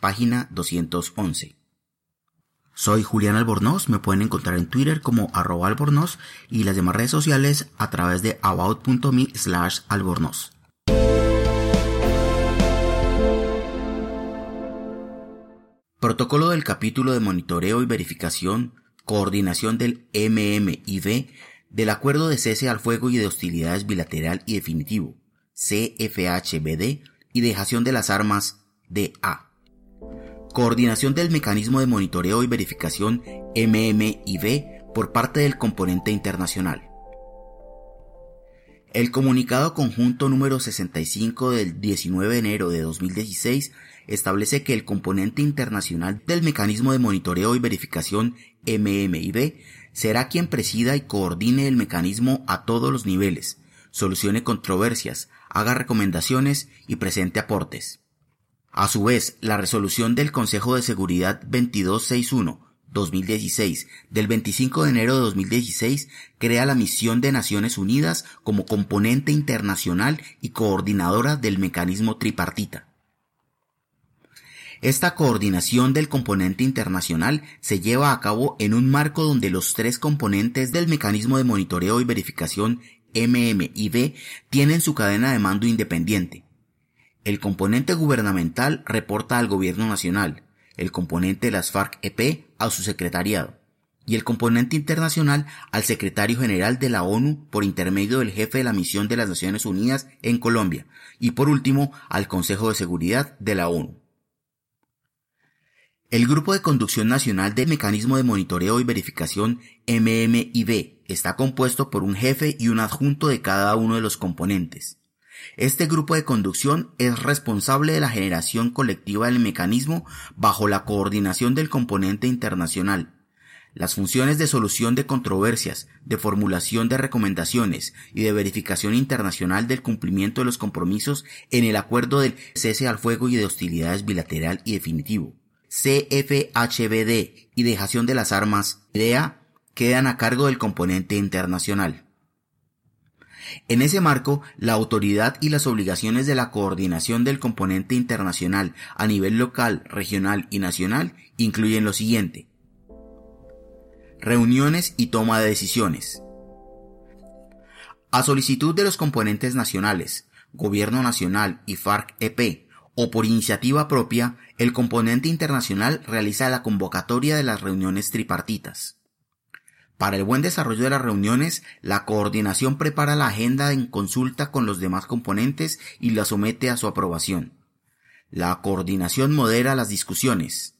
página 211. Soy Julián Albornoz, me pueden encontrar en Twitter como arroba albornoz y las demás redes sociales a través de about.me slash albornoz. Protocolo del capítulo de monitoreo y verificación, coordinación del MMIV del Acuerdo de Cese al Fuego y de Hostilidades Bilateral y Definitivo, CFHBD, y dejación de las armas, DA. Coordinación del mecanismo de monitoreo y verificación MMIV por parte del componente internacional. El comunicado conjunto número 65 del 19 de enero de 2016 establece que el componente internacional del mecanismo de monitoreo y verificación MMIV será quien presida y coordine el mecanismo a todos los niveles, solucione controversias, haga recomendaciones y presente aportes. A su vez, la resolución del Consejo de Seguridad 2261 2016 del 25 de enero de 2016 crea la misión de Naciones Unidas como componente internacional y coordinadora del mecanismo tripartita. Esta coordinación del componente internacional se lleva a cabo en un marco donde los tres componentes del mecanismo de monitoreo y verificación MMIB tienen su cadena de mando independiente, el componente gubernamental reporta al gobierno nacional, el componente de las FARC-EP a su secretariado y el componente internacional al secretario general de la ONU por intermedio del jefe de la misión de las Naciones Unidas en Colombia y por último al Consejo de Seguridad de la ONU. El Grupo de Conducción Nacional del Mecanismo de Monitoreo y Verificación MMIB está compuesto por un jefe y un adjunto de cada uno de los componentes. Este grupo de conducción es responsable de la generación colectiva del mecanismo bajo la coordinación del componente internacional. Las funciones de solución de controversias, de formulación de recomendaciones y de verificación internacional del cumplimiento de los compromisos en el acuerdo del cese al fuego y de hostilidades bilateral y definitivo. CFHBD y dejación de las armas, IDEA, quedan a cargo del componente internacional. En ese marco, la autoridad y las obligaciones de la coordinación del componente internacional a nivel local, regional y nacional incluyen lo siguiente. Reuniones y toma de decisiones. A solicitud de los componentes nacionales, Gobierno Nacional y FARC-EP, o por iniciativa propia, el componente internacional realiza la convocatoria de las reuniones tripartitas. Para el buen desarrollo de las reuniones, la coordinación prepara la agenda en consulta con los demás componentes y la somete a su aprobación. La coordinación modera las discusiones.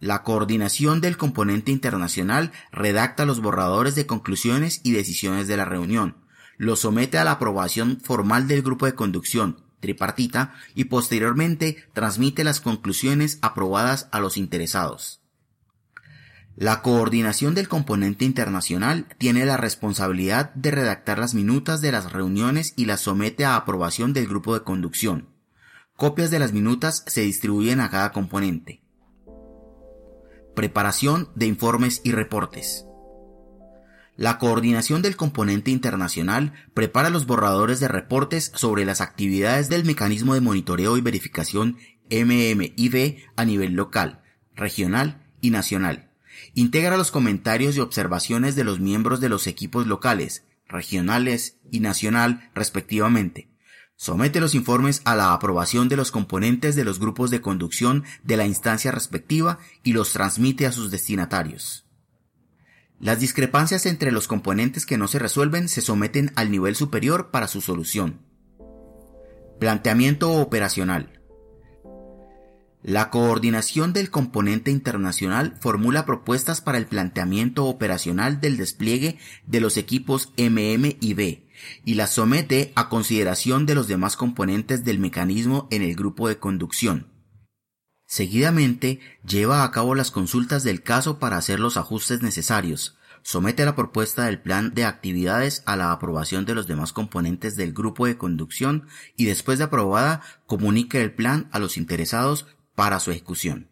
La coordinación del componente internacional redacta los borradores de conclusiones y decisiones de la reunión, los somete a la aprobación formal del grupo de conducción, tripartita, y posteriormente transmite las conclusiones aprobadas a los interesados. La coordinación del componente internacional tiene la responsabilidad de redactar las minutas de las reuniones y las somete a aprobación del grupo de conducción. Copias de las minutas se distribuyen a cada componente. Preparación de informes y reportes. La coordinación del componente internacional prepara los borradores de reportes sobre las actividades del mecanismo de monitoreo y verificación MMIV a nivel local, regional y nacional Integra los comentarios y observaciones de los miembros de los equipos locales, regionales y nacional respectivamente. Somete los informes a la aprobación de los componentes de los grupos de conducción de la instancia respectiva y los transmite a sus destinatarios. Las discrepancias entre los componentes que no se resuelven se someten al nivel superior para su solución. Planteamiento operacional. La coordinación del componente internacional formula propuestas para el planteamiento operacional del despliegue de los equipos MM y B y las somete a consideración de los demás componentes del mecanismo en el grupo de conducción. Seguidamente, lleva a cabo las consultas del caso para hacer los ajustes necesarios, somete la propuesta del plan de actividades a la aprobación de los demás componentes del grupo de conducción y después de aprobada comunica el plan a los interesados para su ejecución.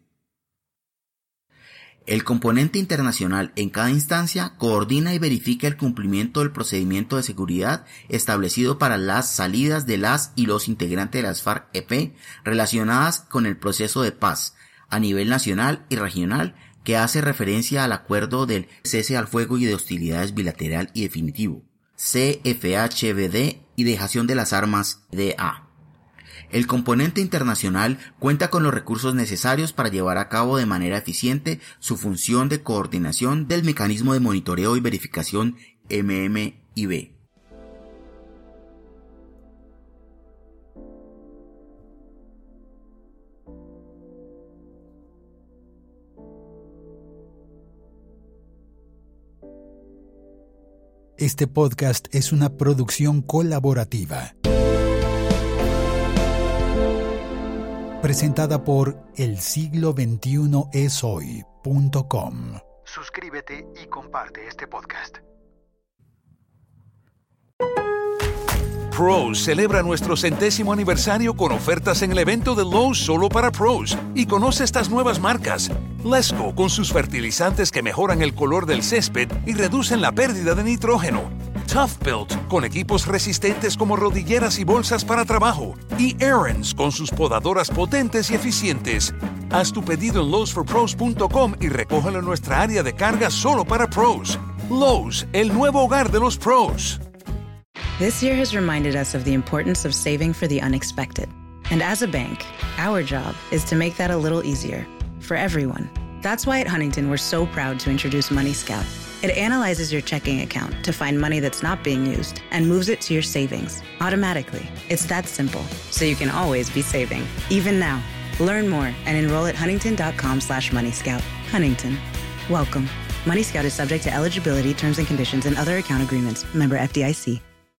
El componente internacional en cada instancia coordina y verifica el cumplimiento del procedimiento de seguridad establecido para las salidas de las y los integrantes de las FARC-EP relacionadas con el proceso de paz a nivel nacional y regional que hace referencia al acuerdo del cese al fuego y de hostilidades bilateral y definitivo, CFHBD y dejación de las armas DA. El componente internacional cuenta con los recursos necesarios para llevar a cabo de manera eficiente su función de coordinación del mecanismo de monitoreo y verificación MMIB. Este podcast es una producción colaborativa. Presentada por el siglo 21 es hoy.com. Suscríbete y comparte este podcast. Pros celebra nuestro centésimo aniversario con ofertas en el evento de Lowe's solo para pros y conoce estas nuevas marcas. Lesco con sus fertilizantes que mejoran el color del césped y reducen la pérdida de nitrógeno. Tough Built con equipos resistentes como rodilleras y bolsas para trabajo. Y Aaron's con sus podadoras potentes y eficientes. Haz tu pedido en lowesforpros.com y recógelo en nuestra área de carga solo para pros. Lowe's, el nuevo hogar de los pros. This year has reminded us of the importance of saving for the unexpected. And as a bank, our job is to make that a little easier for everyone. That's why at Huntington, we're so proud to introduce Money Scout it analyzes your checking account to find money that's not being used and moves it to your savings automatically. It's that simple, so you can always be saving, even now. Learn more and enroll at huntington.com slash moneyscout. Huntington. Welcome. Money Scout is subject to eligibility, terms and conditions, and other account agreements. Member FDIC.